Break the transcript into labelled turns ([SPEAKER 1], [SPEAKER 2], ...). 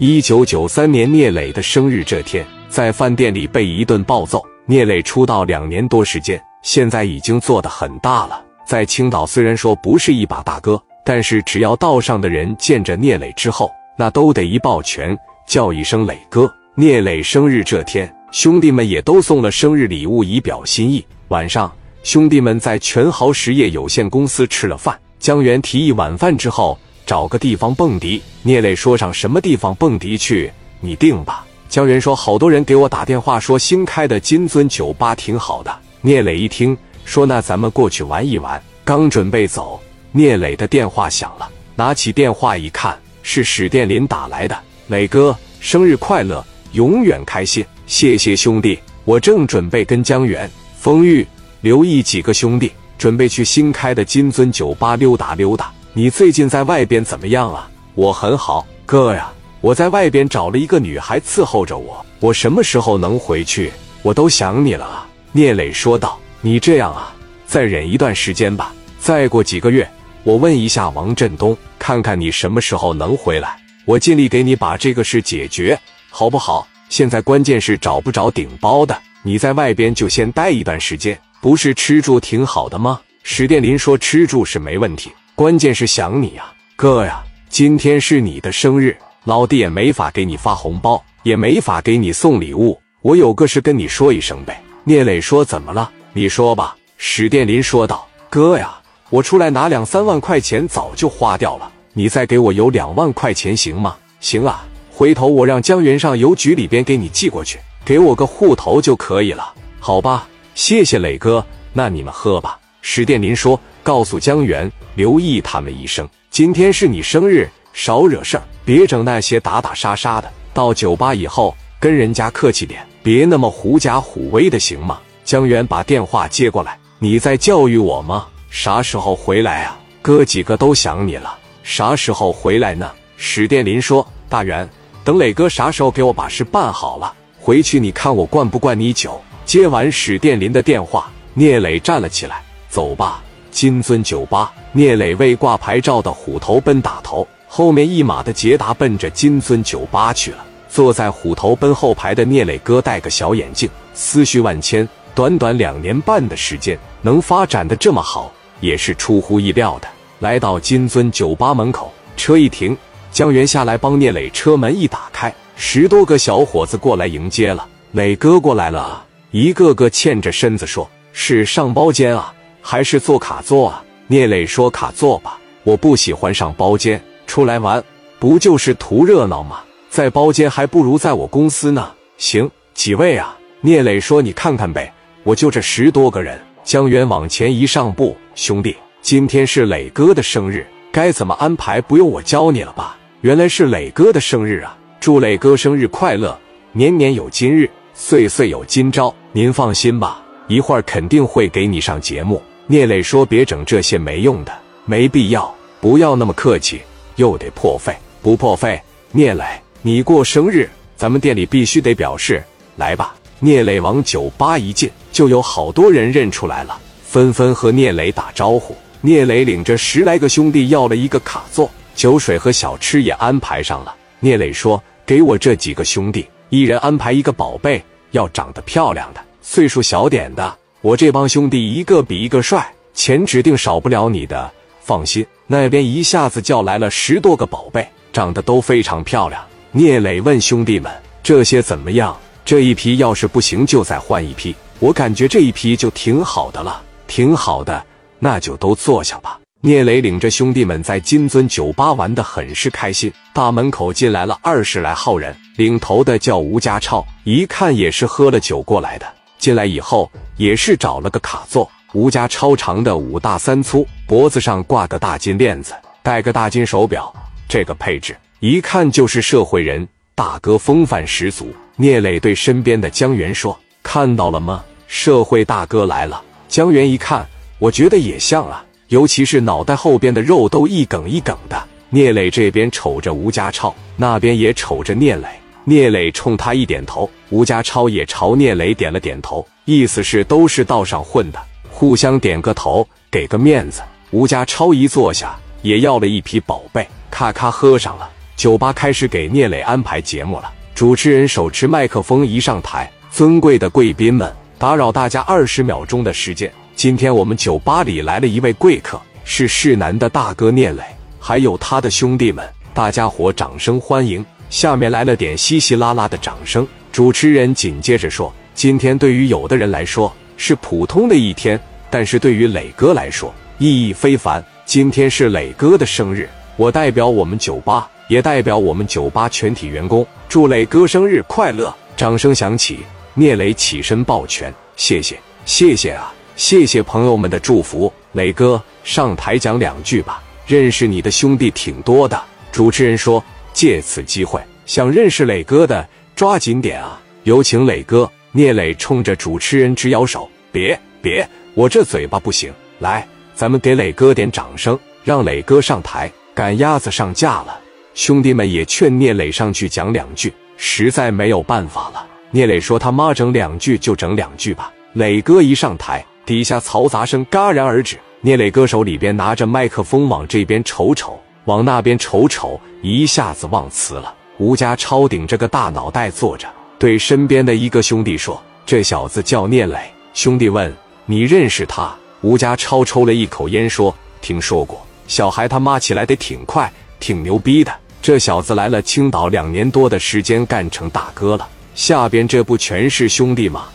[SPEAKER 1] 一九九三年聂磊的生日这天，在饭店里被一顿暴揍。聂磊出道两年多时间，现在已经做得很大了。在青岛虽然说不是一把大哥，但是只要道上的人见着聂磊之后，那都得一抱拳，叫一声磊哥。聂磊生日这天，兄弟们也都送了生日礼物以表心意。晚上，兄弟们在全豪实业有限公司吃了饭。江源提议晚饭之后找个地方蹦迪。聂磊说上什么地方蹦迪去，你定吧。江源说好多人给我打电话说新开的金尊酒吧挺好的。聂磊一听。说：“那咱们过去玩一玩。”刚准备走，聂磊的电话响了。拿起电话一看，是史殿林打来的。磊哥，生日快乐，永远开心！谢谢兄弟。我正准备跟江源、风玉、刘毅几个兄弟准备去新开的金尊酒吧溜达溜达。你最近在外边怎么样啊？我很好，哥呀，我在外边找了一个女孩伺候着我。我什么时候能回去？我都想你了啊！聂磊说道。你这样啊，再忍一段时间吧。再过几个月，我问一下王振东，看看你什么时候能回来。我尽力给你把这个事解决，好不好？现在关键是找不着顶包的。你在外边就先待一段时间，不是吃住挺好的吗？史殿林说吃住是没问题，关键是想你呀，哥呀。今天是你的生日，老弟也没法给你发红包，也没法给你送礼物。我有个事跟你说一声呗。聂磊说怎么了？你说吧，史殿林说道：“哥呀，我出来拿两三万块钱早就花掉了，你再给我有两万块钱行吗？行啊，回头我让江源上邮局里边给你寄过去，给我个户头就可以了，好吧？谢谢磊哥，那你们喝吧。”史殿林说：“告诉江源、刘毅他们一声，今天是你生日，少惹事儿，别整那些打打杀杀的。到酒吧以后跟人家客气点，别那么狐假虎威的，行吗？”江源把电话接过来：“你在教育我吗？啥时候回来啊？哥几个都想你了，啥时候回来呢？”史殿林说：“大元，等磊哥啥时候给我把事办好了，回去你看我灌不灌你酒。”接完史殿林的电话，聂磊站了起来：“走吧，金尊酒吧。”聂磊为挂牌照的虎头奔打头，后面一马的捷达奔着金尊酒吧去了。坐在虎头奔后排的聂磊哥戴个小眼镜，思绪万千。短短两年半的时间，能发展的这么好，也是出乎意料的。来到金尊酒吧门口，车一停，江源下来帮聂磊车门一打开，十多个小伙子过来迎接了。磊哥过来了，一个个欠着身子说：“是上包间啊，还是坐卡座啊？”聂磊说：“卡座吧，我不喜欢上包间。出来玩不就是图热闹吗？在包间还不如在我公司呢。”行，几位啊？聂磊说：“你看看呗。”我就这十多个人，江源往前一上步，兄弟，今天是磊哥的生日，该怎么安排不用我教你了吧？原来是磊哥的生日啊！祝磊哥生日快乐，年年有今日，岁岁有今朝。您放心吧，一会儿肯定会给你上节目。聂磊说：“别整这些没用的，没必要，不要那么客气，又得破费，不破费。”聂磊，你过生日，咱们店里必须得表示，来吧。聂磊往酒吧一进，就有好多人认出来了，纷纷和聂磊打招呼。聂磊领着十来个兄弟要了一个卡座，酒水和小吃也安排上了。聂磊说：“给我这几个兄弟，一人安排一个宝贝，要长得漂亮的，岁数小点的。我这帮兄弟一个比一个帅，钱指定少不了你的。放心。”那边一下子叫来了十多个宝贝，长得都非常漂亮。聂磊问兄弟们：“这些怎么样？”这一批要是不行，就再换一批。我感觉这一批就挺好的了，挺好的，那就都坐下吧。聂磊领着兄弟们在金尊酒吧玩的很是开心。大门口进来了二十来号人，领头的叫吴家超，一看也是喝了酒过来的。进来以后也是找了个卡座。吴家超长的五大三粗，脖子上挂个大金链子，戴个大金手表，这个配置一看就是社会人。大哥风范十足，聂磊对身边的江源说：“看到了吗？社会大哥来了。”江源一看，我觉得也像啊，尤其是脑袋后边的肉都一梗一梗的。聂磊这边瞅着吴家超，那边也瞅着聂磊。聂磊冲他一点头，吴家超也朝聂磊点了点头，意思是都是道上混的，互相点个头，给个面子。吴家超一坐下，也要了一批宝贝，咔咔喝上了。酒吧开始给聂磊安排节目了。主持人手持麦克风一上台，尊贵的贵宾们，打扰大家二十秒钟的时间。今天我们酒吧里来了一位贵客，是世南的大哥聂磊，还有他的兄弟们，大家伙掌声欢迎。下面来了点稀稀拉拉的掌声。主持人紧接着说：“今天对于有的人来说是普通的一天，但是对于磊哥来说意义非凡。今天是磊哥的生日，我代表我们酒吧，也代表我们酒吧全体员工，祝磊哥生日快乐！”掌声响起，聂磊起身抱拳：“谢谢，谢谢啊！”谢谢朋友们的祝福，磊哥上台讲两句吧。认识你的兄弟挺多的。主持人说：“借此机会，想认识磊哥的抓紧点啊！有请磊哥。”聂磊冲着主持人直摇手：“别别，我这嘴巴不行。来，咱们给磊哥点掌声，让磊哥上台。赶鸭子上架了。”兄弟们也劝聂磊上去讲两句，实在没有办法了。聂磊说：“他妈整两句就整两句吧。”磊哥一上台。底下嘈杂声戛然而止。聂磊哥手里边拿着麦克风往这边瞅瞅，往那边瞅瞅，一下子忘词了。吴家超顶着个大脑袋坐着，对身边的一个兄弟说：“这小子叫聂磊。”兄弟问：“你认识他？”吴家超抽了一口烟说：“听说过。小孩他妈起来得挺快，挺牛逼的。这小子来了青岛两年多的时间，干成大哥了。下边这不全是兄弟吗？”